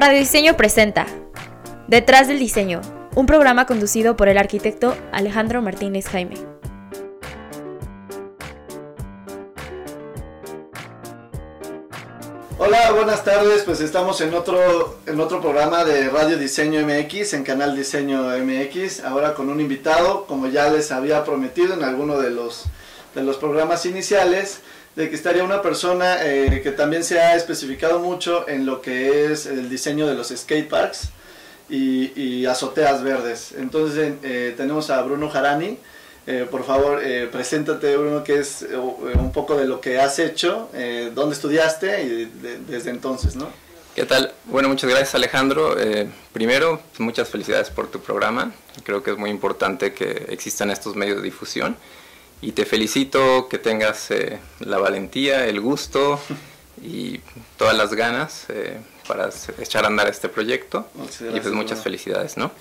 Radio Diseño presenta Detrás del Diseño, un programa conducido por el arquitecto Alejandro Martínez Jaime. Hola, buenas tardes. Pues estamos en otro, en otro programa de Radio Diseño MX, en Canal Diseño MX. Ahora con un invitado, como ya les había prometido en alguno de los, de los programas iniciales, de que estaría una persona eh, que también se ha especificado mucho en lo que es el diseño de los skate parks y, y azoteas verdes. Entonces eh, tenemos a Bruno Jarani. Eh, por favor, eh, preséntate, Bruno, que es eh, un poco de lo que has hecho, eh, dónde estudiaste y de- desde entonces, ¿no? ¿Qué tal? Bueno, muchas gracias Alejandro. Eh, primero, muchas felicidades por tu programa. Creo que es muy importante que existan estos medios de difusión. Y te felicito que tengas eh, la valentía, el gusto y todas las ganas eh, para echar a andar este proyecto. Muchas y gracias, pues muchas felicidades, ¿no?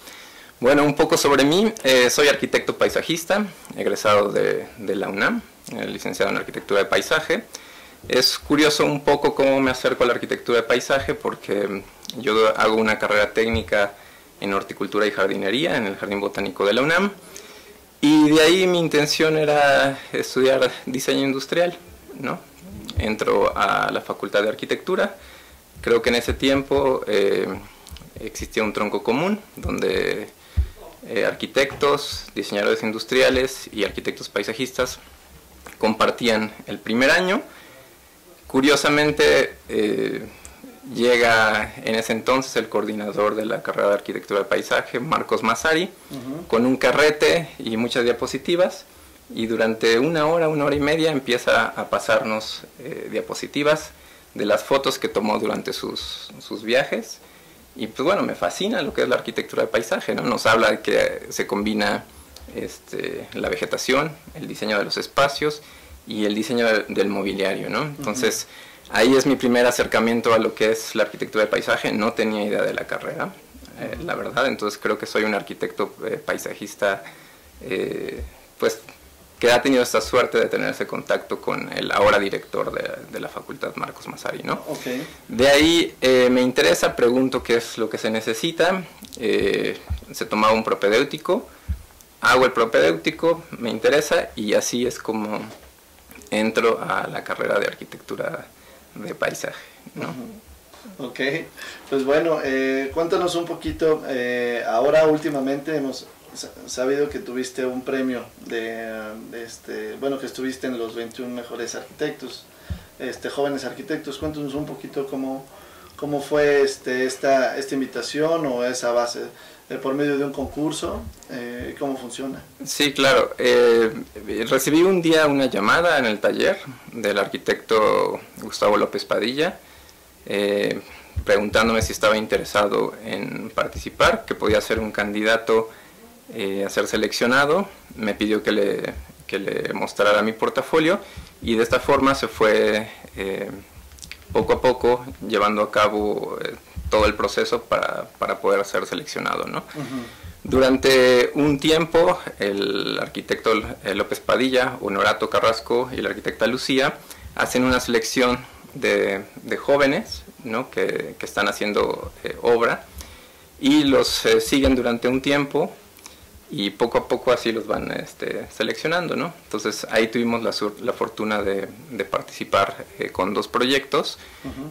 Bueno, un poco sobre mí. Eh, soy arquitecto paisajista, egresado de, de la UNAM, eh, licenciado en arquitectura de paisaje. Es curioso un poco cómo me acerco a la arquitectura de paisaje porque yo hago una carrera técnica en horticultura y jardinería en el Jardín Botánico de la UNAM y de ahí mi intención era estudiar diseño industrial, ¿no? Entro a la Facultad de Arquitectura. Creo que en ese tiempo eh, existía un tronco común donde eh, arquitectos, diseñadores industriales y arquitectos paisajistas compartían el primer año. Curiosamente, eh, llega en ese entonces el coordinador de la carrera de arquitectura de paisaje, Marcos Massari, con un carrete y muchas diapositivas. Y durante una hora, una hora y media empieza a pasarnos eh, diapositivas de las fotos que tomó durante sus, sus viajes. Y pues bueno, me fascina lo que es la arquitectura de paisaje, ¿no? Nos habla de que se combina este, la vegetación, el diseño de los espacios y el diseño de- del mobiliario, ¿no? Entonces, ahí es mi primer acercamiento a lo que es la arquitectura de paisaje. No tenía idea de la carrera, eh, la verdad. Entonces, creo que soy un arquitecto eh, paisajista, eh, pues, que ha tenido esta suerte de tener ese contacto con el ahora director de, de la facultad, Marcos Massari, ¿no? De ahí me interesa, pregunto qué es lo que se necesita. se tomaba un propedéutico, hago el propedéutico, me interesa y así es como entro a la carrera de arquitectura de paisaje. ¿no? Ok, pues bueno, eh, cuéntanos un poquito, eh, ahora últimamente hemos sa- sabido que tuviste un premio de, de este, bueno, que estuviste en los 21 mejores arquitectos, este, jóvenes arquitectos, cuéntanos un poquito cómo, cómo fue este, esta, esta invitación o esa base, eh, por medio de un concurso, eh, cómo funciona. Sí, claro. eh, recibí un día una llamada en el taller del arquitecto Gustavo López Padilla, eh, preguntándome si estaba interesado en participar, que podía ser un candidato eh, a ser seleccionado. Me pidió que le, que le mostrara mi portafolio y de esta forma se fue eh, poco a poco llevando a cabo eh, todo el proceso para, para poder ser seleccionado. ¿no? Durante un tiempo, el arquitecto eh, López Padilla, Honorato Carrasco y la arquitecta Lucía hacen una selección de, de jóvenes ¿no? que, que están haciendo eh, obra y los eh, siguen durante un tiempo y poco a poco así los van este, seleccionando. ¿no? Entonces ahí tuvimos la, sur- la fortuna de, de participar eh, con dos proyectos,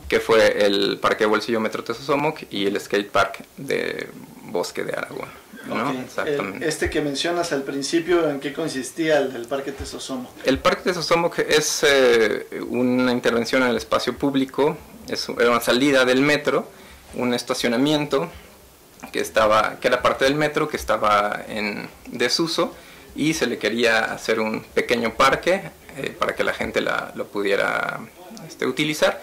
que fue el Parque Bolsillo Metro Tesosomoc y el Skate Park de Bosque de Aragón. ¿no? Exactamente. este que mencionas al principio, ¿en qué consistía el del Parque Tesosomo? El Parque de Sosomoc es eh, una intervención en el espacio público, es una salida del metro, un estacionamiento que estaba que era parte del metro que estaba en desuso y se le quería hacer un pequeño parque eh, para que la gente la- lo pudiera este, utilizar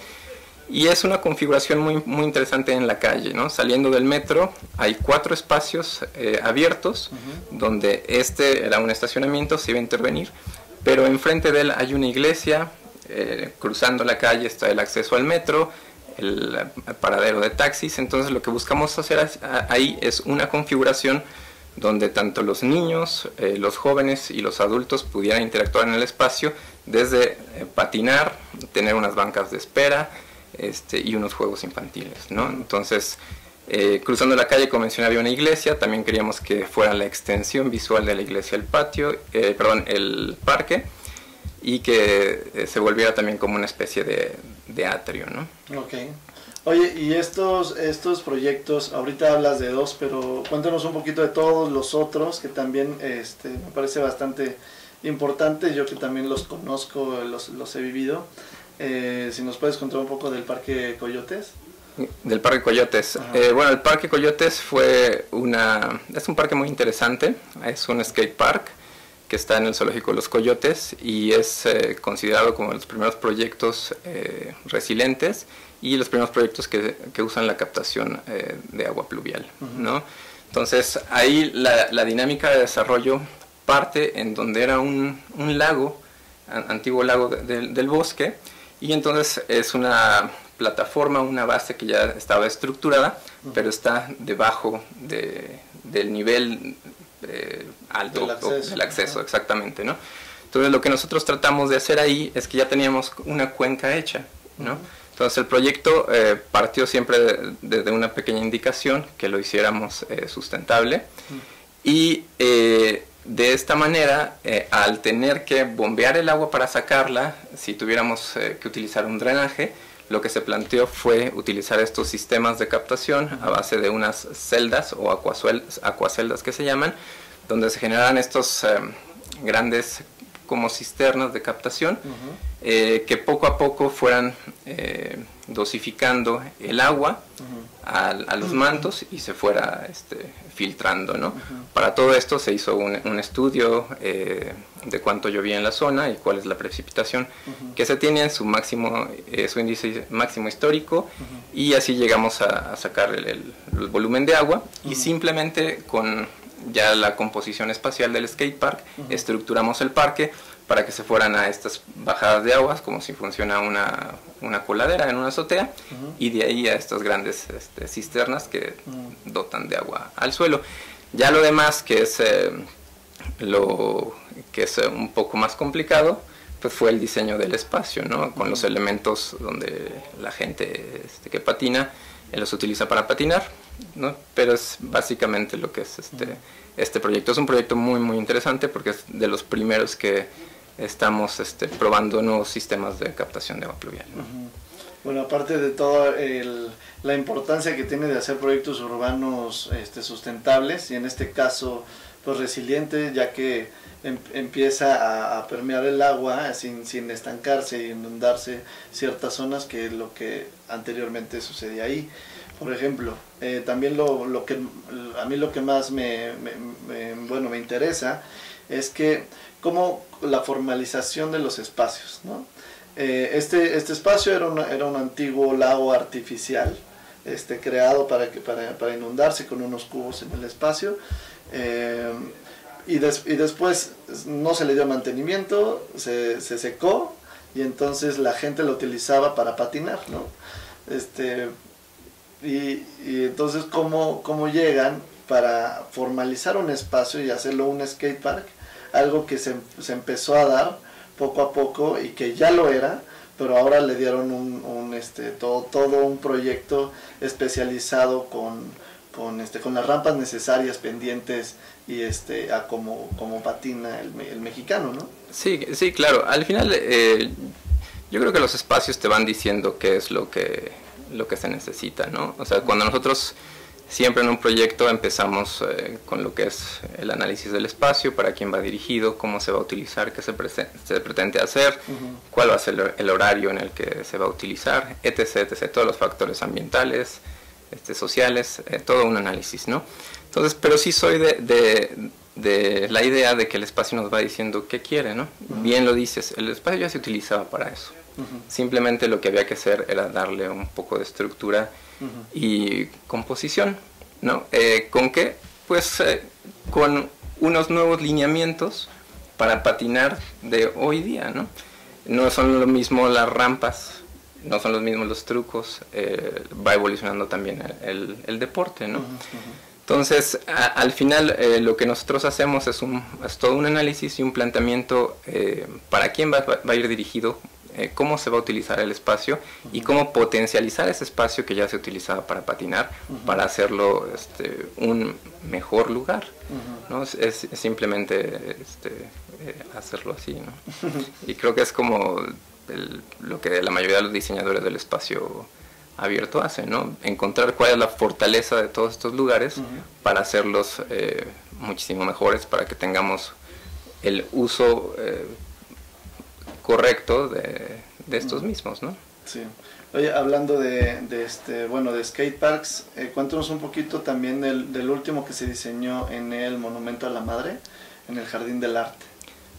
y es una configuración muy, muy interesante en la calle, ¿no? Saliendo del metro hay cuatro espacios eh, abiertos donde este era un estacionamiento, se iba a intervenir, pero enfrente de él hay una iglesia, eh, cruzando la calle está el acceso al metro, el, paradero de taxis, entonces lo que buscamos hacer ahí es una configuración donde tanto los niños, eh, los jóvenes y los adultos pudieran interactuar en el espacio desde eh, patinar, tener unas bancas de espera, este, y unos juegos infantiles, ¿no? Entonces, eh, cruzando la calle, como mencioné, había una iglesia, también queríamos que fuera la extensión visual de la iglesia el patio, perdón, el parque, y que eh, se volviera también como una especie de, de atrio, ¿no? Ok. Oye, y estos, estos proyectos, ahorita hablas de dos, pero cuéntanos un poquito de todos los otros, que también este, me parece bastante importante, yo que también los conozco, los, los he vivido. Eh, si nos puedes contar un poco del Parque Coyotes. Del Parque Coyotes. Eh, bueno, el Parque Coyotes fue una... es un parque muy interesante, es un skate park que está en el Zoológico de los Coyotes y es eh, considerado como los primeros proyectos resilientes y los primeros proyectos que, que usan la captación de agua pluvial, ¿no? Entonces ahí la, la, dinámica de desarrollo parte en donde era un, un lago, antiguo lago de, del bosque, y entonces es una plataforma, una base que ya estaba estructurada, pero está debajo de, del nivel eh, alto Del acceso. del acceso, Ajá. exactamente, ¿no? Entonces lo que nosotros tratamos de hacer ahí es que ya teníamos una cuenca hecha, ¿no? Entonces el proyecto eh, partió siempre de- desde una pequeña indicación que lo hiciéramos eh, sustentable y eh, de esta manera, eh, al tener que bombear el agua para sacarla, si tuviéramos eh, que utilizar un drenaje, lo que se planteó fue utilizar estos sistemas de captación a base de unas celdas o acuaceldas que se llaman, donde se generan estos eh, grandes como cisternas de captación eh, que poco a poco fueran eh, dosificando el agua a, los mantos y se fuera este, filtrando. ¿no? Para todo esto se hizo un, un estudio eh, de cuánto llovía en la zona y cuál es la precipitación que se tiene en su máximo, eh, su índice máximo histórico y así llegamos a, a sacar el, el- el volumen de agua y simplemente con ya la composición espacial del skate park estructuramos el parque para que se fueran a estas bajadas de aguas como si funciona una, una coladera en una azotea y de ahí a estas grandes este, cisternas que dotan de agua al suelo. Ya lo demás que es eh, lo que es eh, un poco más complicado pues fue el diseño del espacio, ¿no? Con los elementos donde la gente este, que patina eh, los utiliza para patinar, ¿no? Pero es básicamente lo que es este, este proyecto. Es un proyecto muy, muy interesante porque es de los primeros que estamos este, probando nuevos sistemas de captación de agua pluvial. ¿no? Bueno, aparte de todo el- la importancia que tiene de hacer proyectos urbanos este, sustentables y en este caso pues resilientes, ya que em- empieza a, permear el agua sin, sin estancarse y inundarse ciertas zonas que es lo que anteriormente sucedía ahí. Por ejemplo, eh, también lo, lo que a mí lo que más me- bueno me interesa es que como la formalización de los espacios, ¿no? Eh, este, este espacio era, una- era un antiguo lago artificial este, creado para, que, para, para inundarse con unos cubos en el espacio. eh, y, des- y después no se le dio mantenimiento, se, se secó y entonces la gente lo utilizaba para patinar, ¿no? Este, y, y entonces, ¿cómo, ¿cómo llegan para formalizar un espacio y hacerlo un skate park? Algo que se, se empezó a dar poco a poco y que ya lo era, pero ahora le dieron un, un, este, todo, todo un proyecto especializado con, con, este, con las rampas necesarias, pendientes y este, a como, como patina el, el mexicano, ¿no? Sí, sí, claro. Al final, eh, yo creo que los espacios te van diciendo qué es lo que, lo que se necesita, ¿no? O sea, cuando nosotros siempre en un proyecto empezamos eh, con lo que es el análisis del espacio, para quién va dirigido, cómo se va a utilizar, qué se, se pretende hacer, cuál va a ser el- horario en el que se va a utilizar, etc., etc., todos los factores ambientales, este, sociales, eh, todo un análisis, ¿no? Entonces, pero sí soy de, de- de la idea de que el espacio nos va diciendo qué quiere, ¿no? Bien lo dices, el espacio ya se utilizaba para eso. Simplemente lo que había que hacer era darle un poco de estructura y composición, ¿no? Eh, ¿Con qué? Pues eh, con unos nuevos lineamientos para patinar de hoy día, ¿no? No son lo mismo las rampas, no son los mismos los trucos, eh, va evolucionando también el, deporte, ¿no? Entonces, a- al final eh, lo que nosotros hacemos es, un, es todo un análisis y un planteamiento eh, para quién va, va a ir dirigido eh, cómo se va a utilizar el espacio y cómo potencializar ese espacio que ya se utilizaba para patinar para hacerlo este, un mejor lugar. ¿no? Es, simplemente este, eh, hacerlo así. ¿no? y creo que es como lo que la mayoría de los diseñadores del espacio abierto hace, ¿no? Encontrar cuál es la fortaleza de todos estos lugares para hacerlos eh, muchísimo mejores, para que tengamos el uso eh, correcto de, estos mismos, ¿no? Sí. Oye, hablando de, este, bueno, de skate parks, eh, cuéntanos un poquito también del, del, último que se diseñó en el Monumento a la Madre, en el Jardín del Arte.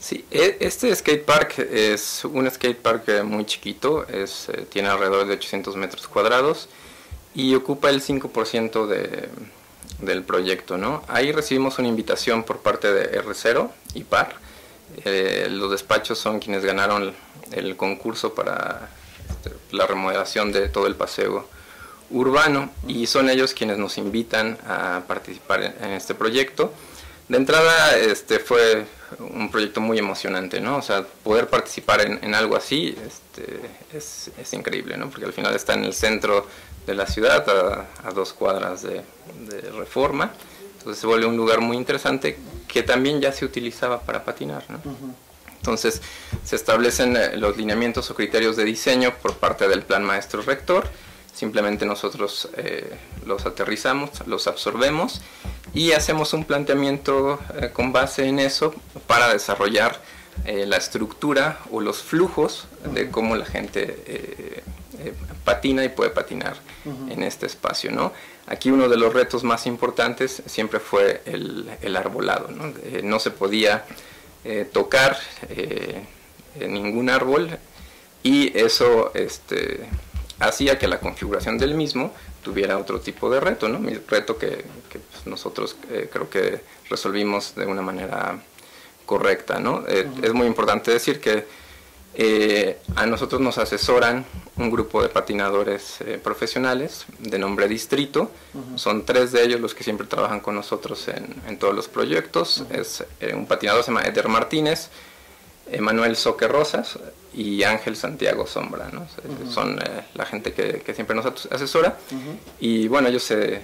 Sí, e, este skate park es un skate park eh, muy chiquito, es, eh, tiene alrededor de 800 metros cuadrados y ocupa el 5% de, del proyecto. ¿no? Ahí recibimos una invitación por parte de R0 y PAR. Eh, los despachos son quienes ganaron el concurso para este, la remodelación de todo el paseo urbano y son ellos quienes nos invitan a participar en, este proyecto. De entrada este, fue un proyecto muy emocionante, ¿no? O sea, poder participar en, algo así este, es, increíble, ¿no? Porque al final está en el centro de la ciudad, a, dos cuadras de, reforma. Entonces se vuelve un lugar muy interesante que también ya se utilizaba para patinar, ¿no? Entonces se establecen eh, los lineamientos o criterios de diseño por parte del plan maestro rector. Simplemente nosotros eh, los aterrizamos, los absorbemos y hacemos un planteamiento eh, con base en eso para desarrollar eh, la estructura o los flujos de cómo la gente patina y puede patinar en este espacio. ¿no? Aquí uno de los retos más importantes siempre fue el, arbolado. No, no se podía tocar ningún árbol y eso este, hacía que la configuración del mismo tuviera otro tipo de reto, ¿no? Mi reto que, pues, nosotros eh, creo que resolvimos de una manera correcta, ¿no? Eh, es muy importante decir que eh, a nosotros nos asesoran un grupo de patinadores profesionales de nombre Distrito. Son tres de ellos los que siempre trabajan con nosotros en, todos los proyectos. Es un patinador se llama Eder Martínez, Emanuel Soque Rosas y Ángel Santiago Sombra, ¿no? Son eh, la gente que, siempre nos asesora y bueno, ellos se,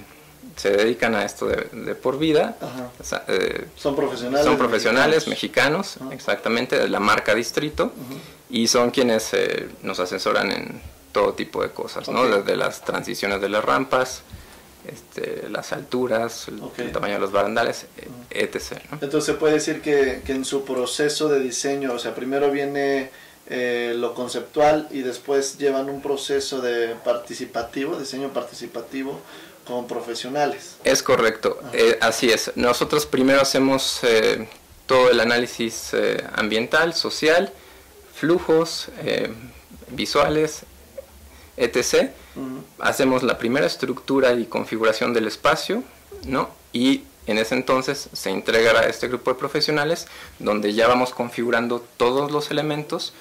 se, dedican a esto de, por vida. Eh, son profesionales. Son profesionales mexicanos, exactamente, de la marca Distrito y son quienes eh, nos asesoran en todo tipo de cosas, ¿no? Desde las transiciones de las rampas, este, las alturas, el, tamaño de los barandales, etc. Entonces se puede decir que, en su proceso de diseño, o sea, primero viene eh, lo conceptual y después llevan un proceso de participativo, diseño participativo con profesionales. Es correcto, eh, así es. Nosotros primero hacemos eh, todo el análisis ambiental, social, flujos visuales, etc hacemos la primera estructura y configuración del espacio, ¿no? Y en ese entonces se entregará a este grupo de profesionales donde ya vamos configurando todos los elementos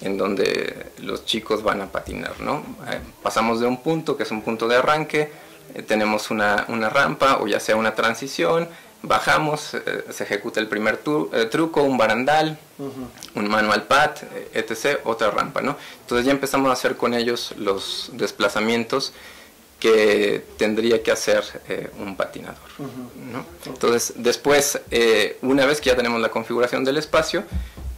en donde los chicos van a patinar, ¿no? Eh, pasamos de un punto que es un punto de arranque, eh, tenemos una, una rampa o ya sea una transición, bajamos, eh, se ejecuta el primer eh, truco, un barandal, un manual pad, eh, etc., otra rampa, ¿no? Entonces ya empezamos a hacer con ellos los desplazamientos que tendría que hacer un patinador, ¿no? Entonces después, una vez que ya tenemos la configuración del espacio,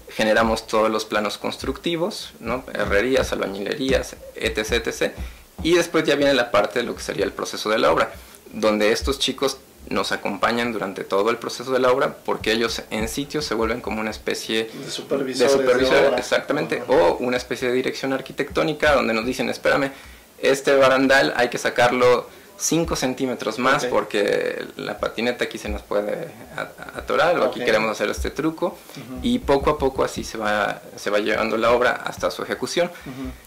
generamos todos los planos constructivos, ¿no? Herrerías, albañilerías, etc., etc., y después ya viene la parte de lo que sería el proceso de la obra, donde estos chicos nos acompañan durante todo el proceso de la obra porque ellos en sitio se vuelven como una especie de supervisor, exactamente, o una especie de dirección arquitectónica donde nos dicen, espérame, este barandal hay que sacarlo 5 centímetros más porque la patineta aquí se nos puede atorar o aquí queremos hacer este truco y poco a poco así se va, se va llevando la obra hasta su ejecución.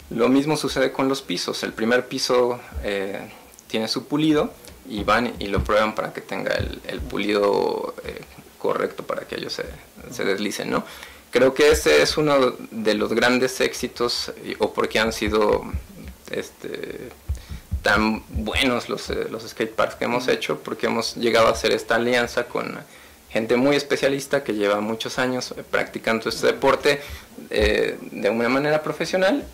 Lo mismo sucede con los pisos, el primer piso eh, tiene su pulido, y van y lo prueban para que tenga el, pulido eh, correcto para que ellos se, se, deslicen, ¿no? Creo que ese es uno de los grandes éxitos o porque han sido este, tan buenos los, eh, los skate parks que hemos hecho, porque hemos llegado a hacer esta alianza con gente muy especialista que lleva muchos años practicando este deporte de una manera profesional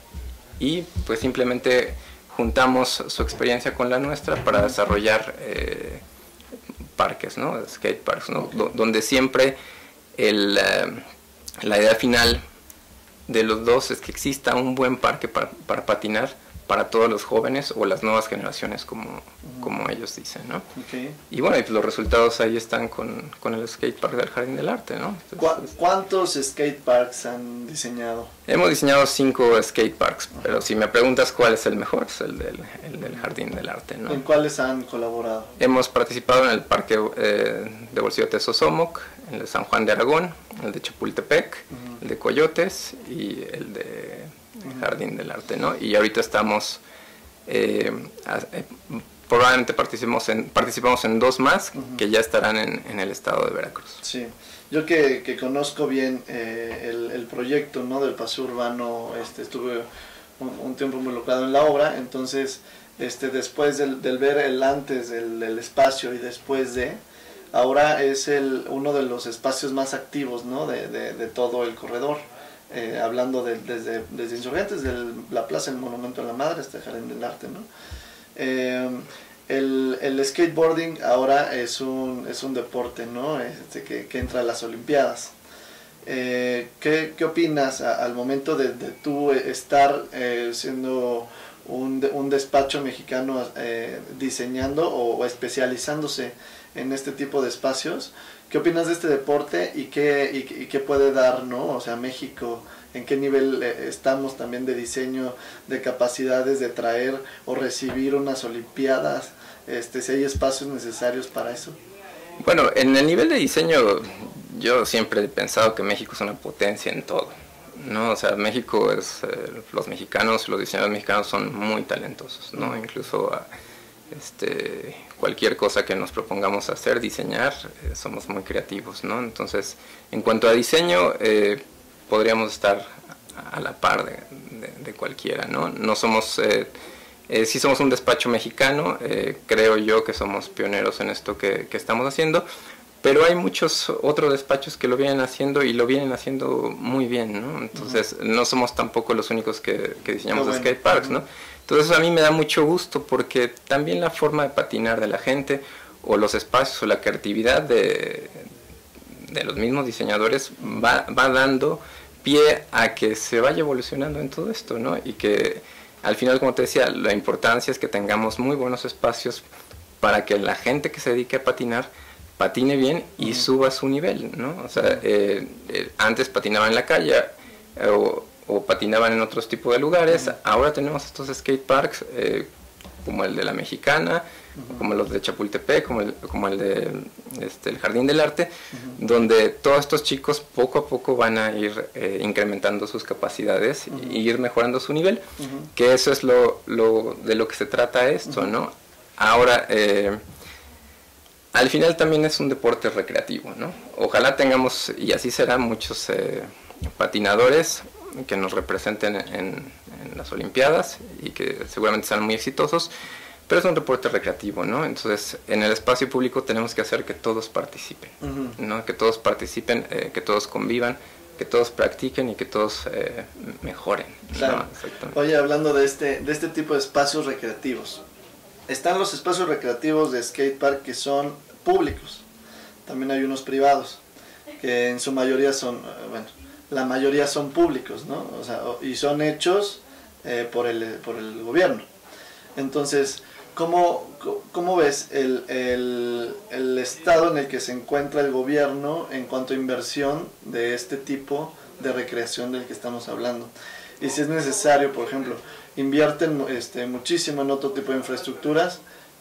y pues simplemente juntamos su experiencia con la nuestra para desarrollar parques, ¿no? skate parks, ¿no? donde siempre el, la idea final de los dos es que exista un buen parque para, para patinar para todos los jóvenes o las nuevas generaciones, como, como ellos dicen, ¿no? Y bueno, los resultados ahí están con, con el skatepark del Jardín del Arte, ¿no? ¿Cuántos skateparks han diseñado? Hemos diseñado cinco skateparks, pero si me preguntas cuál es el mejor, es el del, el del Jardín del Arte, ¿no? ¿En cuáles han colaborado? Hemos participado en el Parque eh, de Bolsillo de Sosomoc, el de San Juan de Aragón, el de Chapultepec, el de Coyotes y el de Jardín del Arte, ¿no? Y ahorita estamos, eh, eh, probablemente participemos en, participamos en dos más que ya estarán en, el estado de Veracruz. Sí, yo que, conozco bien eh, el, proyecto, ¿no? Del paseo urbano, este, estuve un, tiempo involucrado en la obra, entonces, este, después del, ver el antes del, espacio y después de, ahora es el, uno de los espacios más activos, ¿no? de, de todo el corredor. Eh, hablando de, desde, desde Insurgentes, de la plaza del Monumento a la Madre hasta el Jardín del Arte. ¿no? Eh, el, el, skateboarding ahora es un, es un deporte ¿no? Este, que, que, entra a las Olimpiadas. Eh, ¿qué, ¿qué, opinas al momento de, de tú estar siendo un, un, despacho mexicano diseñando o, especializándose en este tipo de espacios? ¿Qué opinas de este deporte y qué, y, qué puede dar, no? O sea, México, ¿en qué nivel eh, estamos también de diseño, de capacidades de traer o recibir unas Olimpiadas? Este, si hay espacios necesarios para eso. Bueno, en el nivel de diseño, yo siempre he pensado que México es una potencia en todo. ¿no? O sea, México es, eh, los mexicanos, los diseñadores mexicanos son muy talentosos, ¿no? Incluso este, cualquier cosa que nos propongamos hacer, diseñar, eh, somos muy creativos, ¿no? Entonces, en cuanto a diseño, eh, podríamos estar a la par de, cualquiera, ¿no? No somos, eh, eh, si somos un despacho mexicano, creo yo que somos pioneros en esto que, estamos haciendo, pero hay muchos otros despachos que lo vienen haciendo y lo vienen haciendo muy bien, ¿no? Entonces, no somos tampoco los únicos que, diseñamos no, skate parks, ¿no? Entonces a mí me da mucho gusto porque también la forma de patinar de la gente o los espacios o la creatividad de, de los mismos diseñadores va, va, dando pie a que se vaya evolucionando en todo esto, ¿no? Y que al final, como te decía, la importancia es que tengamos muy buenos espacios para que la gente que se dedique a patinar patine bien y suba su nivel, ¿no? O sea, eh, eh, antes patinaba en la calle o o patinaban en otros tipos de lugares. Ahora tenemos estos skate parks eh, como el de la Mexicana, como los de Chapultepec, como el, como el de este, el Jardín del Arte, donde todos estos chicos poco a poco van a ir eh, incrementando sus capacidades y ir mejorando su nivel, que eso es lo, lo, de lo que se trata esto, ¿no? Ahora, eh, al final también es un deporte recreativo, ¿no? Ojalá tengamos, y así será, muchos patinadores que nos representen en, las Olimpiadas y que seguramente sean muy exitosos, pero es un deporte recreativo, ¿no? Entonces, en el espacio público tenemos que hacer que todos participen, ¿no? Que todos participen, eh, que todos convivan, que todos practiquen y que todos eh, mejoren. Claro. Oye, hablando de este, de este tipo de espacios recreativos, están los espacios recreativos de skatepark que son públicos, también hay unos privados, que en su mayoría son, eh, bueno, la mayoría son públicos, ¿no? O sea, y son hechos eh, por, el, por el gobierno. Entonces, ¿cómo, cómo ves el, el, el, estado en el que se encuentra el gobierno en cuanto a inversión de este tipo de recreación del que estamos hablando? Y si es necesario, por ejemplo, invierten este, muchísimo en otro tipo de infraestructuras,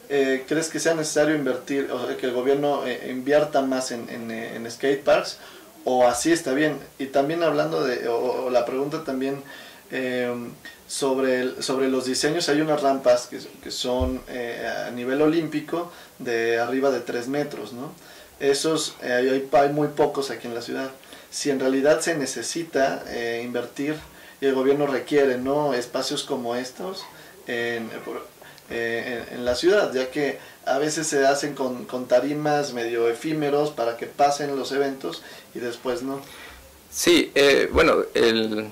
eh, ¿crees que sea necesario invertir, o que el gobierno eh, invierta más en, en, en skate parks? O así está bien. Y también hablando de, o, la pregunta también eh, sobre, sobre los diseños, hay unas rampas que, son eh, a nivel olímpico de arriba de 3 metros, ¿no? Esos eh, hay, muy pocos aquí en la ciudad. Si en realidad se necesita invertir y el gobierno requiere, ¿no? Espacios como estos, eh, en, la ciudad, ya que a veces se hacen con, con, tarimas medio efímeros para que pasen los eventos y después no. Sí, eh, bueno, el,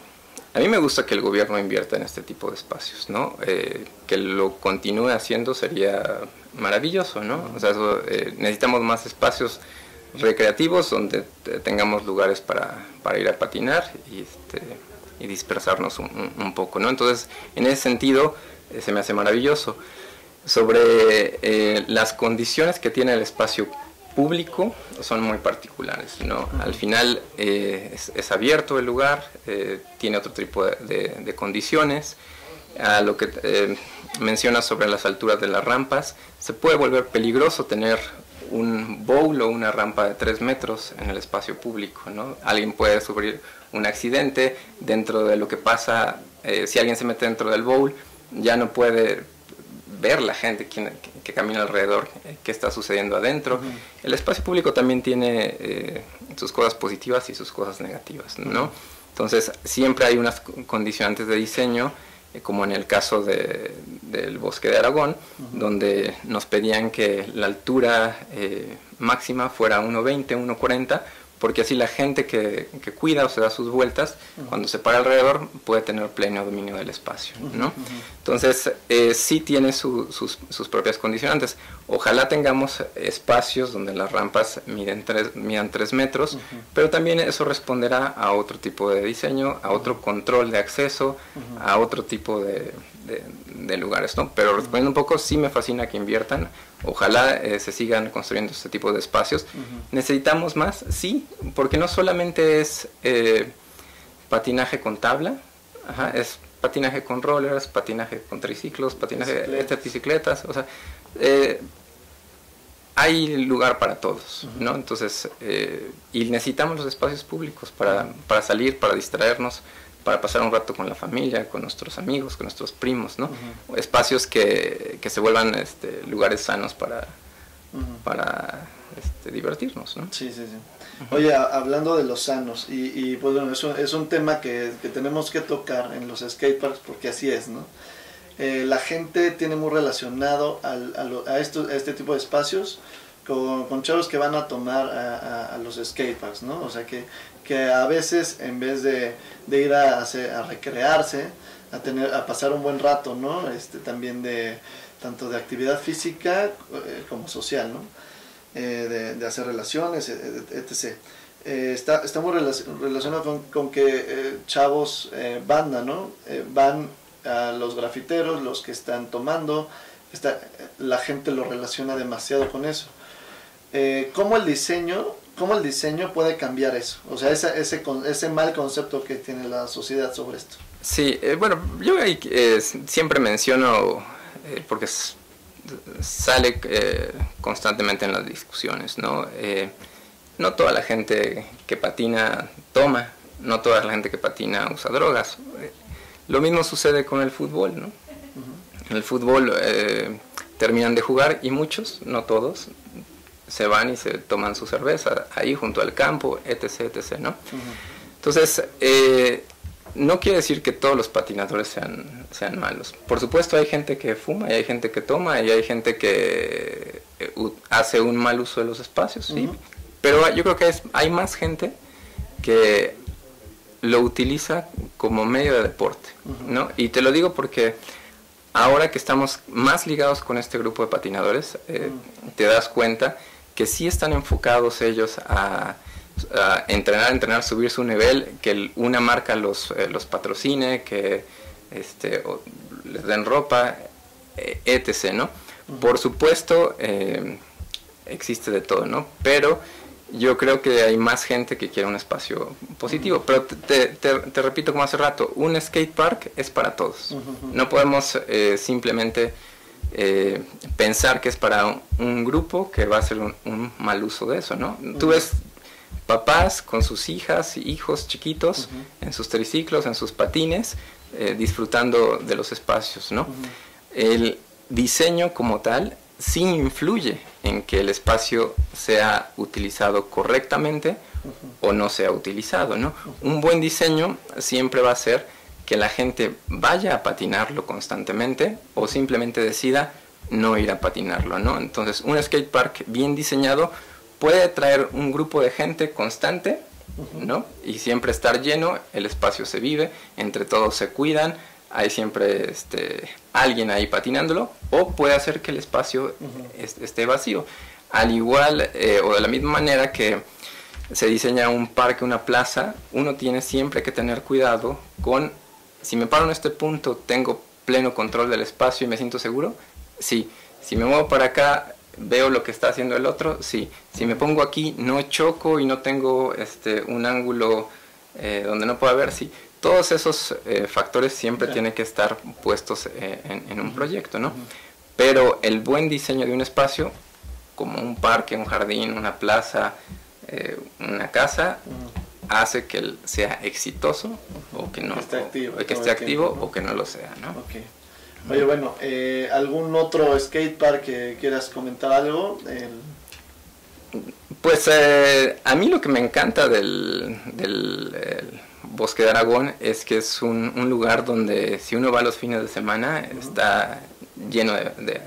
a mí me gusta que el gobierno invierta en este tipo de espacios, ¿no? Eh, que lo continúe haciendo sería maravilloso, ¿no? O sea, necesitamos más espacios recreativos donde tengamos lugares para, para ir a patinar y, este, y dispersarnos un, un, poco, ¿no? Entonces, en ese sentido, eh, se me hace maravilloso. Sobre eh, las condiciones que tiene el espacio público son muy particulares, ¿no? Al final eh, es, abierto el lugar, tiene otro tipo de, de, condiciones. A lo que menciona sobre las alturas de las rampas, se puede volver peligroso tener un bowl o una rampa de 3 metros en el espacio público. ¿no? Alguien puede sufrir un accidente dentro de lo que pasa, si alguien se mete dentro del bowl, ya no puede ver la gente que, que camina alrededor, eh, qué está sucediendo adentro. El espacio público también tiene eh, sus cosas positivas y sus cosas negativas, ¿no? Entonces, siempre hay unas condicionantes de diseño, eh, como en el caso de, del bosque de Aragón, donde nos pedían que la altura máxima fuera 1,20, 1,40, porque así la gente que, que, cuida o se da sus vueltas, cuando se para alrededor, puede tener pleno dominio del espacio, ¿no? Entonces, eh, sí tiene sus, sus, propias condicionantes. Ojalá tengamos espacios donde las rampas miden tres, midan 3 metros, pero también eso responderá a otro tipo de diseño, a otro control de acceso, a otro tipo de, de, lugares, ¿no? Pero respondiendo un poco, sí me fascina que inviertan. Ojalá eh, se sigan construyendo este tipo de espacios. ¿Necesitamos más? Sí, porque no solamente es eh, patinaje con tabla, es patinaje con rollers, patinaje con triciclos, patinaje de bicicletas, o sea, eh, hay lugar para todos, ¿no? Entonces, y necesitamos los espacios públicos para, para salir, para distraernos, para pasar un rato con la familia, con nuestros amigos, con nuestros primos, ¿no? Espacios que, que, se vuelvan este, lugares sanos para, para este, divertirnos, ¿no? Sí, sí, sí. Oye, hablando de los sanos, y, y pues bueno, eso es un tema que, que, tenemos que tocar en los skateparks porque así es, ¿no? Eh, la gente tiene muy relacionado al, a, a, esto, a, este tipo de espacios con, con, chavos que van a tomar a, a los skateparks, ¿no? O sea que que a veces en vez de, de ir a, a, recrearse, a, tener, a pasar un buen rato, ¿no? Este, también de tanto de actividad física eh, como social, ¿no? Eh, de, de, hacer relaciones, etc. Eh, está, está, muy relacionado con, con que chavos banda, ¿no? van a los grafiteros, los que están tomando, está, la gente lo relaciona demasiado con eso. ¿Cómo el diseño ¿Cómo el diseño puede cambiar eso? O sea, ese, ese, ese mal concepto que tiene la sociedad sobre esto. Sí, eh, bueno, yo eh, siempre menciono, eh, porque sale constantemente en las discusiones, ¿no? no toda la gente que patina toma, no toda la gente que patina usa drogas. Lo mismo sucede con el fútbol, ¿no? En el fútbol terminan de jugar y muchos, no todos, se van y se toman su cerveza ahí junto al campo, etc., etc., ¿no? Entonces, eh, no quiere decir que todos los patinadores sean, sean malos. Por supuesto hay gente que fuma y hay gente que toma y hay gente que eh, hace un mal uso de los espacios, ¿sí? Pero yo creo que hay más gente que lo utiliza como medio de deporte, ¿no? Y te lo digo porque ahora que estamos más ligados con este grupo de patinadores, eh, te das cuenta que sí están enfocados ellos a, entrenar, entrenar, subir su nivel, que una marca los, eh, los patrocine, que este, les den ropa, eh, etc. ¿no? Por supuesto, eh, existe de todo, ¿no? Pero yo creo que hay más gente que quiere un espacio positivo. Pero te, te, repito como hace rato, un skate park es para todos. No podemos simplemente eh, pensar que es para un, grupo que va a hacer un, mal uso de eso, ¿no? Tú ves papás con sus hijas y hijos chiquitos en sus triciclos, en sus patines, eh, disfrutando de los espacios, ¿no? El diseño como tal sí influye en que el espacio sea utilizado correctamente o no sea utilizado, ¿no? Un buen diseño siempre va a ser que la gente vaya a patinarlo constantemente o simplemente decida no ir a patinarlo, ¿no? Entonces, un skate park bien diseñado puede traer un grupo de gente constante, ¿no? Y siempre estar lleno, el espacio se vive, entre todos se cuidan, hay siempre este, alguien ahí patinándolo, o puede hacer que el espacio esté vacío. Al igual eh, o de la misma manera que se diseña un parque, una plaza, uno tiene siempre que tener cuidado con, si me paro en este punto, tengo pleno control del espacio y me siento seguro, sí. Si me muevo para acá, veo lo que está haciendo el otro, sí. Si me pongo aquí, no choco y no tengo este, un ángulo eh, donde no pueda ver, sí. Todos esos eh, factores siempre tienen que estar puestos eh, en, un proyecto, ¿no? Pero el buen diseño de un espacio, como un parque, un jardín, una plaza, una casa, hace que sea exitoso o que no esté activo, o, que esté activo o que no lo sea, ¿no? Oye, bueno, eh, ¿algún otro skatepark que quieras comentar algo? Pues eh, a mí lo que me encanta del, Bosque de Aragón es que es un, lugar donde si uno va los fines de semana está lleno de,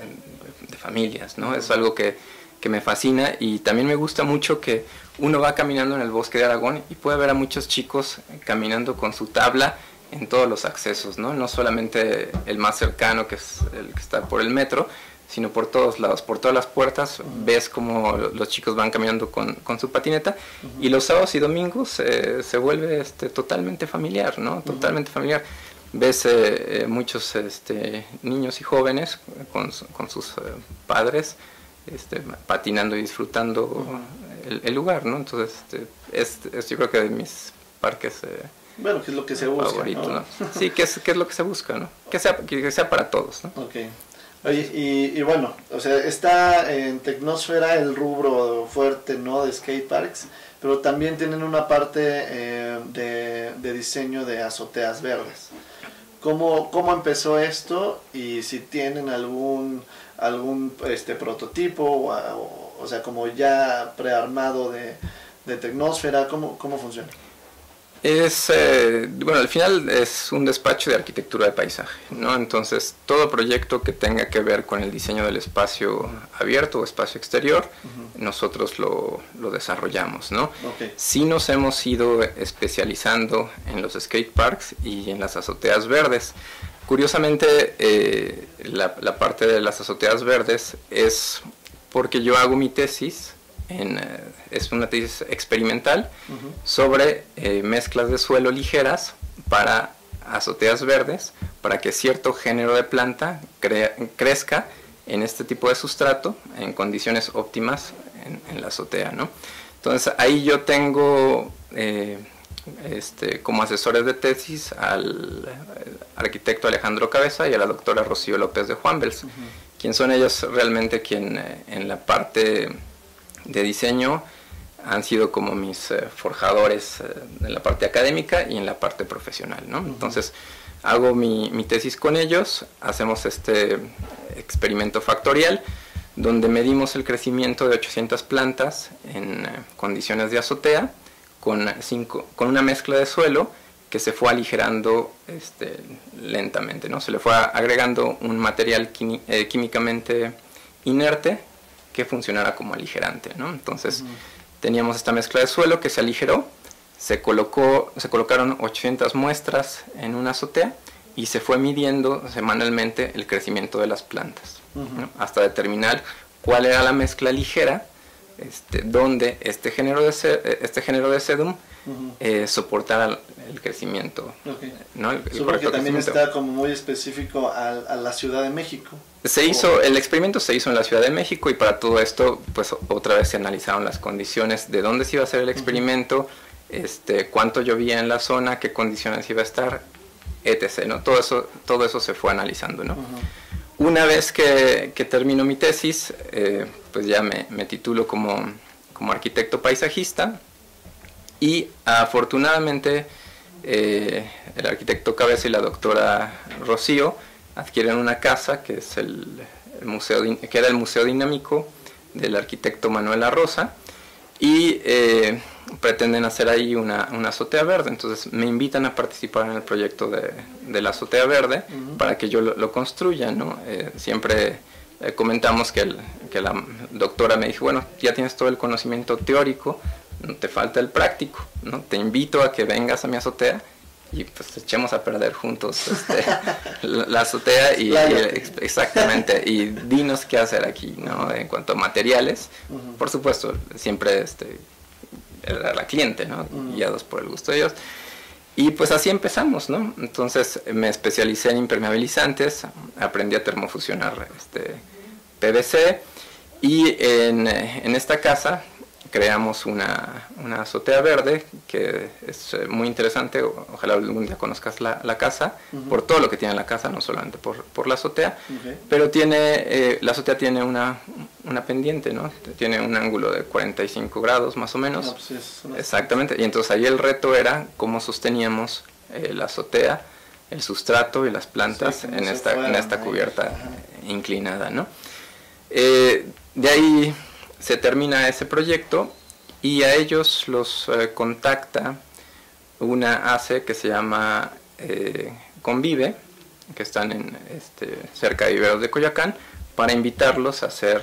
familias, ¿no? Es algo que, que, me fascina y también me gusta mucho que uno va caminando en el Bosque de Aragón y puede ver a muchos chicos caminando con su tabla en todos los accesos, ¿no? No solamente el más cercano, que es el que está por el metro, sino por todos lados, por todas las puertas, ves como los chicos van caminando con, su patineta y los sábados y domingos eh, se vuelve este, totalmente familiar, ¿no? Totalmente familiar. Ves eh, eh, muchos este, niños y jóvenes con, sus padres este, patinando y disfrutando el, lugar, ¿no? Entonces, este, es, es, yo creo que de mis parques bueno, que es lo que se busca. ¿no? Sí, que es, es lo que se busca, ¿no? Que sea, que sea para todos, ¿no? Ok. Oye, y, y, bueno, o sea, está en Tecnosfera el rubro fuerte, ¿no? De skateparks, pero también tienen una parte eh, de, de, diseño de azoteas verdes. ¿Cómo, ¿Cómo empezó esto? Y si tienen algún, algún este, prototipo, o, o, sea, como ya prearmado de, de Tecnosfera, ¿cómo, ¿cómo funciona? Es, eh, bueno, al final es un despacho de arquitectura de paisaje, ¿no? Entonces, todo proyecto que tenga que ver con el diseño del espacio abierto o espacio exterior, nosotros lo, lo, desarrollamos, ¿no? Sí nos hemos ido especializando en los skate parks y en las azoteas verdes. Curiosamente, eh, la, la parte de las azoteas verdes es porque yo hago mi tesis eh, es una tesis experimental sobre eh, mezclas de suelo ligeras para azoteas verdes, para que cierto género de planta crezca en este tipo de sustrato en condiciones óptimas en, la azotea. ¿no? Entonces ahí yo tengo este, como asesores de tesis al arquitecto Alejandro Cabeza y a la doctora Rocío López de Juanvels, quien son ellos realmente quien en la parte de diseño han sido como mis eh, forjadores eh, en la parte académica y en la parte profesional, ¿no? Entonces hago mi, tesis con ellos, hacemos este experimento factorial donde medimos el crecimiento de 800 plantas en eh, condiciones de azotea con, cinco, con una mezcla de suelo que se fue aligerando este, lentamente, ¿no? Se le fue agregando un material químicamente inerte que funcionara como aligerante. ¿no? Entonces teníamos esta mezcla de suelo que se aligeró, se, colocó, se colocaron 800 muestras en una azotea y se fue midiendo semanalmente el crecimiento de las plantas, hasta determinar cuál era la mezcla ligera este, donde este género de, este género de sedum eh, soportara el crecimiento. ¿no? El, que también está como muy específico a, la Ciudad de México. Se hizo, el experimento se hizo en la Ciudad de México y para todo esto, pues otra vez se analizaron las condiciones de dónde se iba a hacer el experimento, este, cuánto llovía en la zona, qué condiciones iba a estar, etc. ¿no? Todo eso, todo eso se fue analizando, ¿no? Una vez que, que termino mi tesis, eh, pues ya me, me titulo como, como arquitecto paisajista y afortunadamente eh, el arquitecto Cabeza y la doctora Rocío adquieren una casa que es el, museo era el museo dinámico del arquitecto Manuel Arroza eh, pretenden hacer ahí una, una, azotea verde. Entonces me invitan a participar en el proyecto de, de la azotea verde para que yo lo, construya. ¿no? Eh, siempre eh, comentamos que, que, la doctora me dijo, bueno, ya tienes todo el conocimiento teórico, no te falta el práctico. ¿no? Te invito a que vengas a mi azotea y pues echemos a perder juntos este, la, azotea y, exactamente y dinos qué hacer aquí no en cuanto a materiales por supuesto siempre este era la cliente, ¿no? Guiados por el gusto de ellos. Y pues así empezamos, ¿no? Entonces me especialicé en impermeabilizantes, aprendí a termofusionar este, PVC y en, en esta casa creamos una, una, azotea verde que es eh, muy interesante. Ojalá algún día conozcas la, la casa, por todo lo que tiene la casa, no solamente por, por la azotea. Pero tiene, eh, la azotea tiene una, una, pendiente, ¿no? Tiene un ángulo de 45 grados más o menos. Pues Exactamente. Y entonces ahí el reto era cómo sosteníamos eh, la azotea, el sustrato y las plantas en, esta, en esta cubierta inclinada, ¿no? de ahí se termina ese proyecto y a ellos los eh, contacta una ACE que se llama eh, Convive, que están en, este, cerca de Iberos de Coyacán, para invitarlos a hacer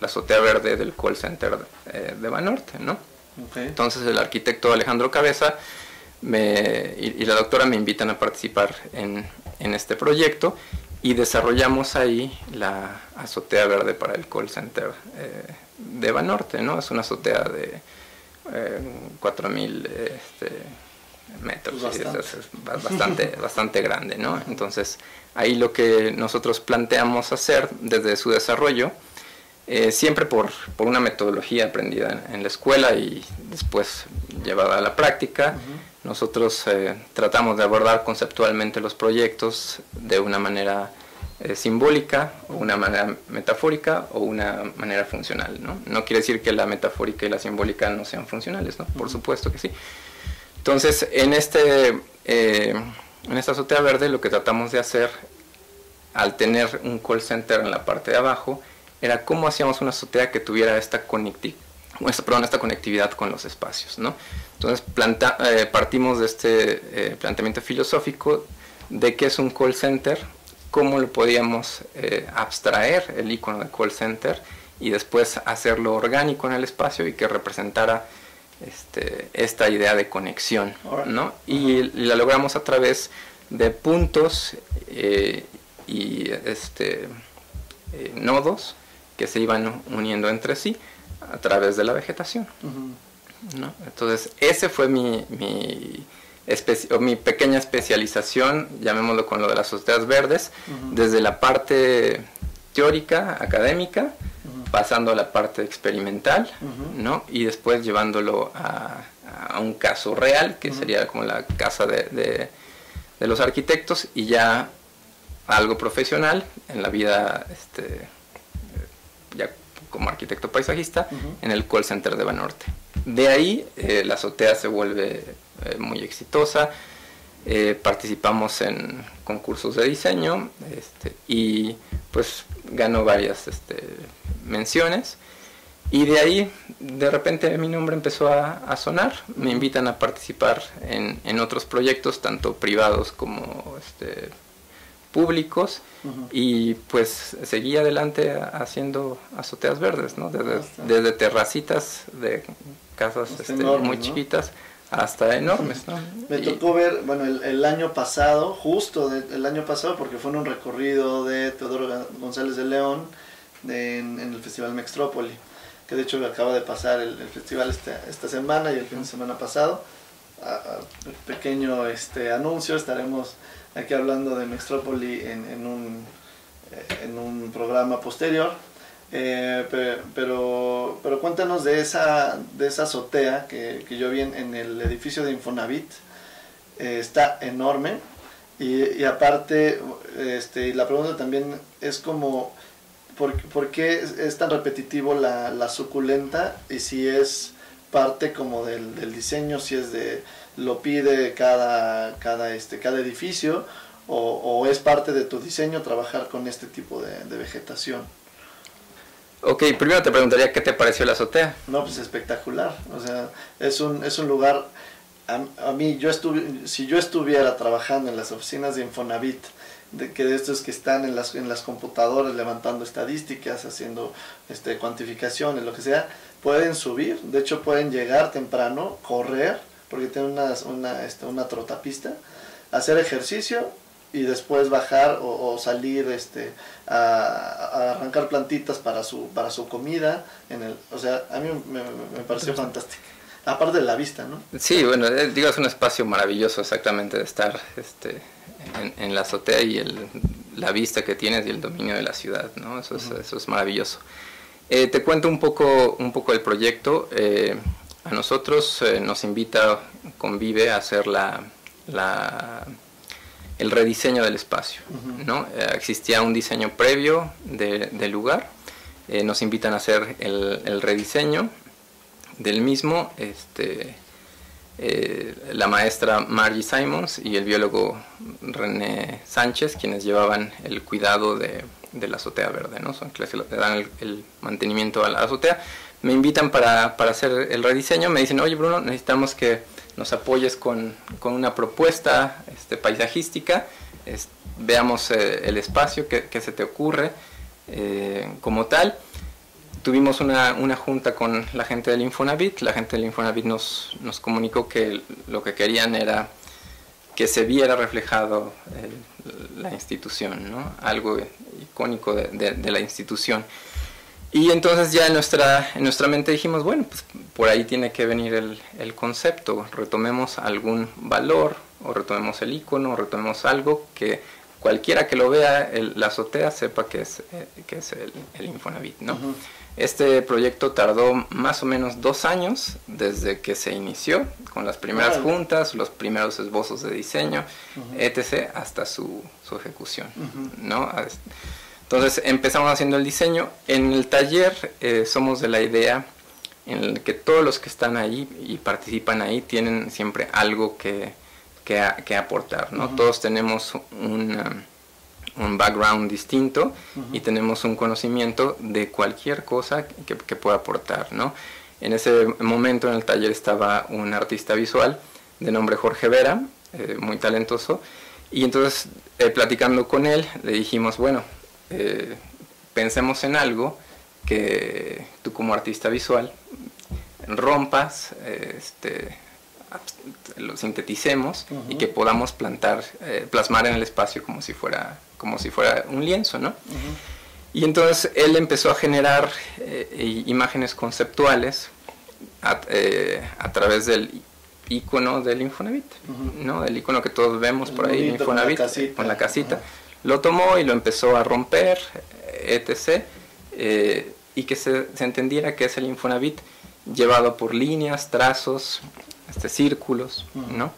la azotea verde del call center eh, de Banorte. ¿no? Entonces el arquitecto Alejandro Cabeza y, la doctora me invitan a participar en, en este proyecto y desarrollamos ahí la azotea verde para el call center eh, de Banorte, ¿no? Es una azotea de eh, 4.000 este, metros, bastante. Es, bastante, bastante grande, ¿no? Entonces, ahí lo que nosotros planteamos hacer desde su desarrollo, eh, siempre por, por, una metodología aprendida en, la escuela y después llevada a la práctica, nosotros eh, tratamos de abordar conceptualmente los proyectos de una manera eh, simbólica, o una manera metafórica o una manera funcional. ¿no? no quiere decir que la metafórica y la simbólica no sean funcionales, ¿no? por supuesto que sí. Entonces, en, este, eh, en esta azotea verde lo que tratamos de hacer al tener un call center en la parte de abajo era cómo hacíamos una azotea que tuviera esta conectividad perdón, esta conectividad con los espacios. ¿no? Entonces eh, partimos de este eh, planteamiento filosófico de qué es un call center, cómo lo podíamos eh, abstraer el icono de call center y después hacerlo orgánico en el espacio y que representara este, esta idea de conexión. ¿no? Y, la logramos a través de puntos y este, nodos que se iban uniendo entre sí a través de la vegetación. ¿no? Entonces, ese fue mi, mi, mi, pequeña especialización, llamémoslo con lo de las sociedades verdes, desde la parte teórica, académica, pasando a la parte experimental, ¿no? y después llevándolo a, a un caso real, que sería como la casa de, de, de, los arquitectos, y ya algo profesional en la vida este, ya como arquitecto paisajista en el call center de Banorte. De ahí eh, la azotea se vuelve eh, muy exitosa, eh, participamos en concursos de diseño este, y pues ganó varias este, menciones. Y de ahí, de repente, mi nombre empezó a, sonar. Me invitan a participar en, en, otros proyectos, tanto privados como este, públicos y pues seguí adelante haciendo azoteas verdes, ¿no? Desde, terracitas de casas este, muy chiquitas hasta enormes, ¿no? Me tocó ver, bueno, el, año pasado, justo el año pasado, porque fue en un recorrido de Teodoro González de León en, el Festival Mextrópoli, que de hecho acaba de pasar el, festival este, esta semana y el fin de semana pasado. pequeño este anuncio, estaremos aquí hablando de Mextrópoli en, en, un, eh, en un programa posterior. Eh, pero, pero cuéntanos de esa, de esa azotea que, que yo vi en, el edificio de Infonavit. Eh, está enorme. Y, y, aparte, este, la pregunta también es como, ¿por, ¿por qué es, tan repetitivo la, la, suculenta? Y si es parte como del, del diseño, si es de lo pide cada, cada, este, cada edificio o, es parte de tu diseño trabajar con este tipo de, vegetación? Ok, primero te preguntaría qué te pareció la azotea. No, pues espectacular. O sea, es un, es un lugar. A, mí, yo estuve, si yo estuviera trabajando en las oficinas de Infonavit, de que de estos que están en las, en las computadoras levantando estadísticas, haciendo este, cuantificaciones, lo que sea, pueden subir. De hecho, pueden llegar temprano, correr, porque tienen una, una, este, una trotapista, hacer ejercicio y después bajar o, salir este a, arrancar plantitas para su para su comida en el o sea a mí me, me pareció fantástico aparte de la vista no sí bueno eh, digo es un espacio maravilloso exactamente de estar este en, la azotea y el, la vista que tienes y el dominio de la ciudad no eso es, eso es maravilloso. Eh, te cuento un poco un poco el proyecto. Eh, a nosotros nos invita convive a hacer la, la el rediseño del espacio. ¿no? Eh, existía un diseño previo del lugar, eh, nos invitan a hacer el, rediseño del mismo, este, eh, la maestra Margie Simons y el biólogo René Sánchez, quienes llevaban el cuidado de, la azotea verde, ¿no? son quienes le dan el, mantenimiento a la azotea. Me invitan para, hacer el rediseño, me dicen, oye Bruno, necesitamos que nos apoyes con, una propuesta este, paisajística, veamos eh, el espacio, qué, se te ocurre eh, como tal. Tuvimos una, junta con la gente del Infonavit, la gente del Infonavit nos, nos comunicó que lo que querían era que se viera reflejado eh, la institución, ¿no? algo icónico de la institución. Y entonces ya en nuestra, en nuestra mente dijimos, bueno, pues por ahí tiene que venir el, el concepto, retomemos algún valor, o retomemos el icono, o retomemos algo que cualquiera que lo vea, la azotea, sepa que es, eh, que es el, el, Infonavit, ¿no? Este proyecto tardó más o menos dos años desde que se inició, con las primeras juntas, los primeros esbozos de diseño, etc., hasta su, su ejecución, ¿no? Entonces empezamos haciendo el diseño. En el taller eh, somos de la idea en el que todos los que están ahí y participan ahí tienen siempre algo que, que, aportar. ¿no? Todos tenemos un background distinto y tenemos un conocimiento de cualquier cosa que, que, pueda aportar. ¿no? En ese momento en el taller estaba un artista visual de nombre Jorge Vera, eh, muy talentoso, y entonces eh, platicando con él le dijimos, bueno, eh, pensemos en algo que tú como artista visual rompas, este, lo sinteticemos y que podamos plantar, eh, plasmar en el espacio como si fuera, como si fuera un lienzo, ¿no? Y entonces él empezó a generar eh, imágenes conceptuales a, través del icono del Infonavit, ¿no? Del icono que todos vemos por ahí, Infonavit, con la casita lo tomó y lo empezó a romper, etc. Eh, y que se, entendiera que es el Infonavit llevado por líneas, trazos, este, círculos, ¿no?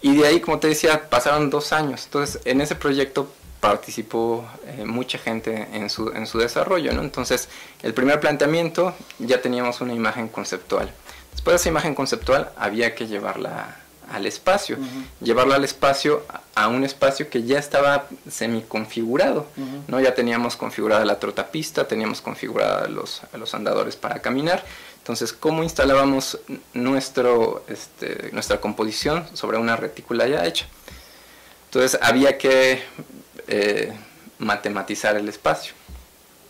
Y de ahí, como te decía, pasaron dos años. Entonces, en ese proyecto participó eh, mucha gente en su, en su desarrollo, ¿no? Entonces, el primer planteamiento ya teníamos una imagen conceptual. Después de esa imagen conceptual había que llevarla al espacio, llevarlo al espacio, a un espacio que ya estaba semi configurado, ¿no? Ya teníamos configurada la trotapista, teníamos configurada los, los andadores para caminar, entonces, ¿cómo instalábamos nuestro, este, nuestra composición sobre una retícula ya hecha? Entonces, había que eh, matematizar el espacio.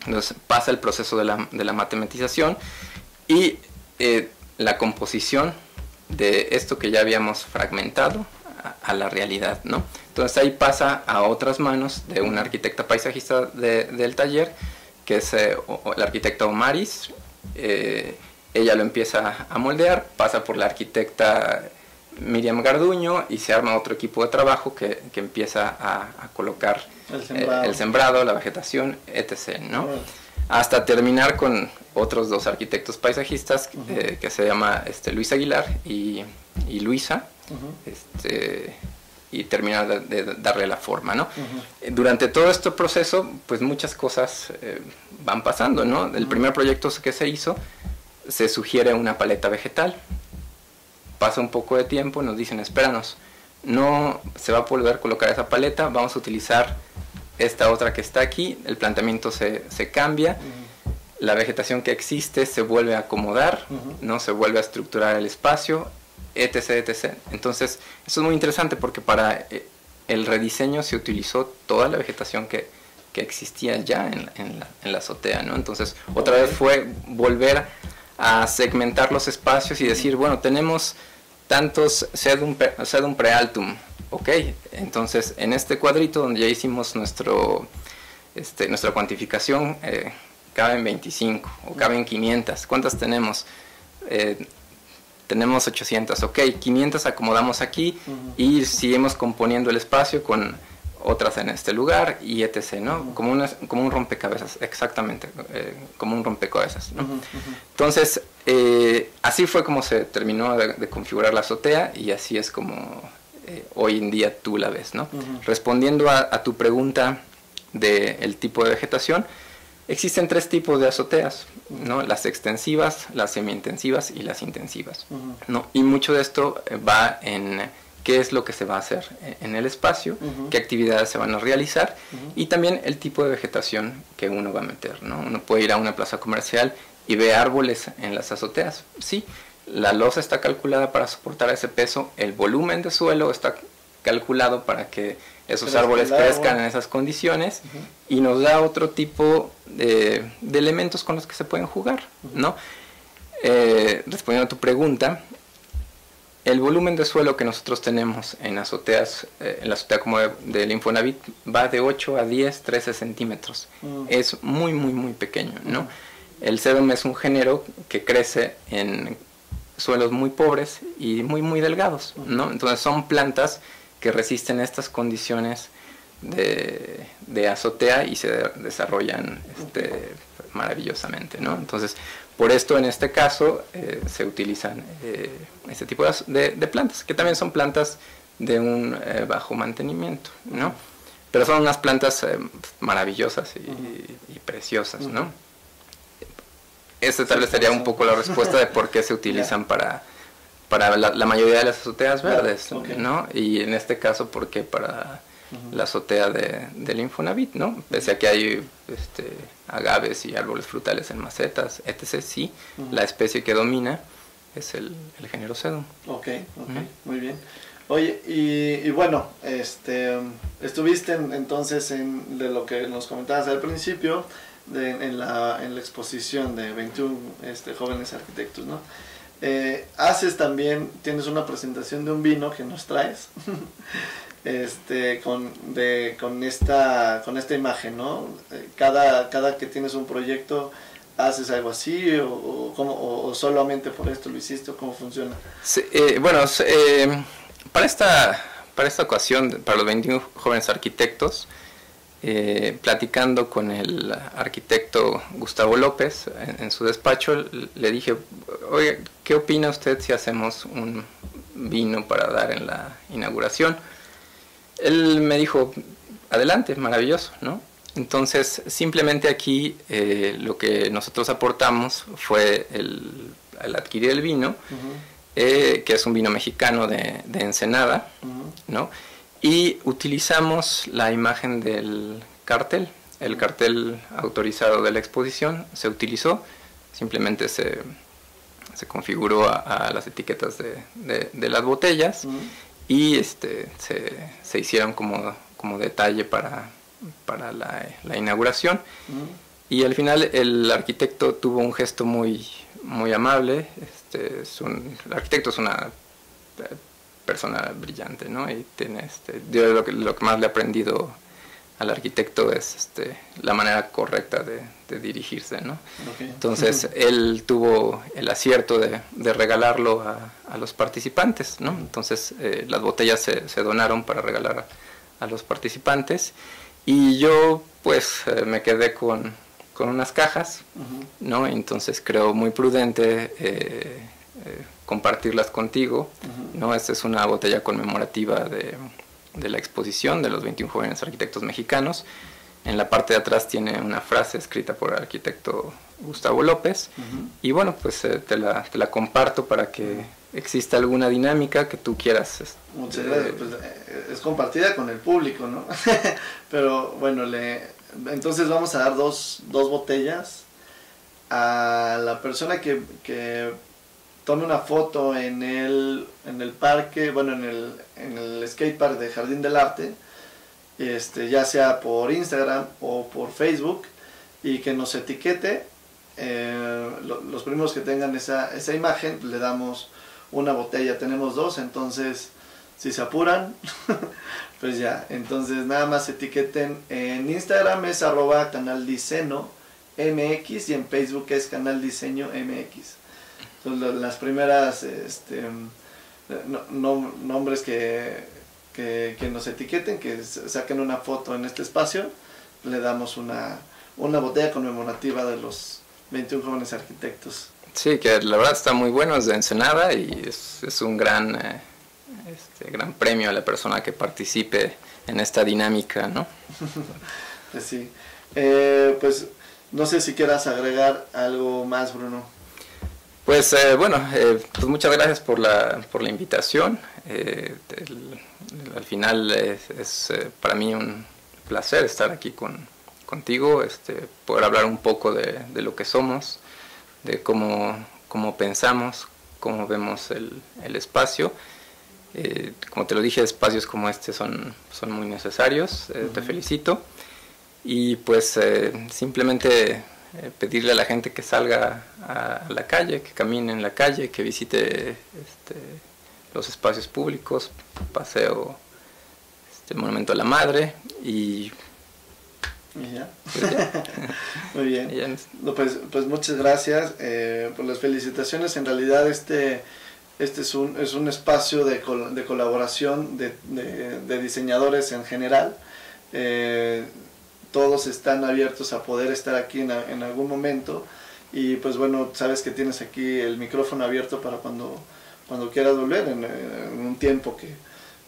Entonces, pasa el proceso de la, de la matematización y eh, la composición de esto que ya habíamos fragmentado a, la realidad, ¿no? Entonces ahí pasa a otras manos de una arquitecta paisajista del taller, que es eh, la arquitecta Omaris. Eh, ella lo empieza a moldear, pasa por la arquitecta Miriam Garduño y se arma otro equipo de trabajo que, empieza a, colocar el sembrado. la vegetación, etc. ¿no? hasta terminar con otros dos arquitectos paisajistas eh, que se llama este, Luis Aguilar y, Luisa, este, y terminar de, darle la forma, ¿no? Durante todo este proceso, pues muchas cosas eh, van pasando, ¿no? El primer proyecto que se hizo, se sugiere una paleta vegetal, pasa un poco de tiempo, nos dicen, espéranos, no se va a poder colocar esa paleta, vamos a utilizar esta otra que está aquí, el planteamiento se, se cambia la vegetación que existe se vuelve a acomodar, ¿no? Se vuelve a estructurar el espacio, etc, etc. Entonces, eso es muy interesante porque para eh, el rediseño se utilizó toda la vegetación que, que existía ya en, en, la, en, la, azotea, ¿no? Entonces, otra vez fue volver a segmentar los espacios y decir, bueno, tenemos tantos sedum, sedum prealtum, ok, entonces en este cuadrito donde ya hicimos nuestro, este, nuestra cuantificación, eh, caben 25 o caben 500, ¿cuántas tenemos? Eh, tenemos 800, ok, 500 acomodamos aquí y seguimos componiendo el espacio con otras en este lugar y etc., ¿no? como, una, como un rompecabezas, exactamente, eh, como un rompecabezas, ¿no? Entonces, eh, así fue como se terminó de, configurar la azotea y así es como eh, hoy en día tú la ves, ¿no? Respondiendo a, a, tu pregunta del tipo de vegetación, existen tres tipos de azoteas, ¿no? Las extensivas, las semi-intensivas y las intensivas, ¿no? Y mucho de esto va en qué es lo que se va a hacer en el espacio, qué actividades se van a realizar y también el tipo de vegetación que uno va a meter. ¿no? Uno puede ir a una plaza comercial y ve árboles en las azoteas. Sí, la losa está calculada para soportar ese peso, el volumen de suelo está calculado para que esos árboles crezcan en esas condiciones y nos da otro tipo de, elementos con los que se pueden jugar. ¿no? Eh, respondiendo a tu pregunta, el volumen de suelo que nosotros tenemos en azoteas, eh, en la azotea como del Infonavit, va de 8 a 10, 13 centímetros. Mm. Es muy, muy, muy pequeño, ¿no? El sedum es un género que crece en suelos muy pobres y muy, muy delgados, ¿no? Entonces son plantas que resisten estas condiciones de, de azotea y se desarrollan este, maravillosamente, ¿no? Entonces, por esto, en este caso, eh, se utilizan eh, este tipo de, plantas, que también son plantas de un eh, bajo mantenimiento, ¿no? Pero son unas plantas maravillosas y, preciosas, ¿no? Esta tal vez sería un poco la respuesta de por qué se utilizan para, para la, mayoría de las azoteas verdes, ¿no? Y en este caso, ¿por qué para la azotea de, del Infonavit, ¿no? Pese a que hay este, agaves y árboles frutales en macetas, etc. Sí, la especie que domina es el, el género sedum. Ok, ok, muy bien. Oye, y, bueno, este, estuviste entonces en de lo que nos comentabas al principio, de, en, la, en la exposición de 21 este, jóvenes arquitectos, ¿no? Eh, haces también, tienes una presentación de un vino que nos traes. este con de con esta con esta imagen no eh, cada cada que tienes un proyecto haces algo así o, o, solamente por esto lo hiciste o cómo funciona. Eh, bueno eh, para esta para esta ocasión para los 21 jóvenes arquitectos platicando con el arquitecto Gustavo López en, su despacho le dije oye qué opina usted si hacemos un vino para dar en la inauguración él me dijo, adelante, maravilloso, ¿no? Entonces, simplemente aquí eh, lo que nosotros aportamos fue el, adquirir el vino, eh, que es un vino mexicano de, Ensenada, ¿no? Y utilizamos la imagen del cartel, el cartel autorizado de la exposición se utilizó, simplemente se, se configuró a, las etiquetas de, de, las botellas y este, se, se hicieron como, como detalle para, para la, la inauguración. Y al final el arquitecto tuvo un gesto muy, muy amable. Este, es un, el arquitecto es una persona brillante, ¿no? Y tiene, este, yo lo que, lo que más le he aprendido al arquitecto es este, la manera correcta de, dirigirse, ¿no? Entonces él tuvo el acierto de, regalarlo a, los participantes, ¿no? Entonces eh, las botellas se, donaron para regalar a, los participantes y yo pues eh, me quedé con, unas cajas, ¿no? Entonces creo muy prudente eh, compartirlas contigo, ¿no? Esta es una botella conmemorativa de de la exposición de los 21 jóvenes arquitectos mexicanos. En la parte de atrás tiene una frase escrita por el arquitecto Gustavo López. Y bueno, pues eh, te, la, te, la, comparto para que exista alguna dinámica que tú quieras. Este, Muchas gracias. Pues, eh, es compartida con el público, ¿no? Pero bueno, le, entonces vamos a dar dos, dos botellas a la persona que, que tome una foto en el, en el parque, bueno, en el, en el skatepark de Jardín del Arte, este, ya sea por Instagram o por Facebook, y que nos etiquete. Eh, los primeros que tengan esa, esa imagen, le damos una botella, tenemos dos, entonces si se apuran, pues ya, entonces nada más etiqueten en Instagram es arroba canal diseño MX y en Facebook es canal diseño MX. Entonces las primeras este, nombres que, que, que, nos etiqueten, que saquen una foto en este espacio, le damos una, una botella conmemorativa de los 21 jóvenes arquitectos. Sí, que la verdad está muy bueno, es de Ensenada y es, es un gran, eh, este, gran premio a la persona que participe en esta dinámica, ¿no? pues sí. Eh, pues no sé si quieras agregar algo más, Bruno. Pues eh, bueno, eh, pues muchas gracias por la, por la invitación. al final es, es para mí un placer estar aquí con, contigo, este, poder hablar un poco de, de lo que somos, de cómo, cómo pensamos, cómo vemos el, el espacio. Eh, como te lo dije, espacios como este son, son muy necesarios, eh, te felicito. Y pues eh, pedirle a la gente que salga a, la calle, que camine en la calle, que visite este, los espacios públicos, paseo este, Monumento a la Madre y Muy bien. pues, pues muchas gracias eh, por las felicitaciones. En realidad este, este es, un, es un espacio de, de colaboración de, de, diseñadores en general. Eh, todos están abiertos a poder estar aquí en, algún momento. Y pues bueno, sabes que tienes aquí el micrófono abierto para cuando, cuando quieras volver en, en un tiempo que,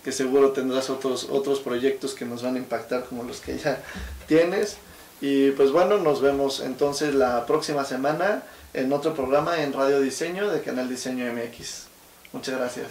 que seguro tendrás otros, otros proyectos que nos van a impactar como los que ya tienes. Y pues bueno, nos vemos entonces la próxima semana en otro programa en Radio Diseño de Canal Diseño MX. Muchas gracias.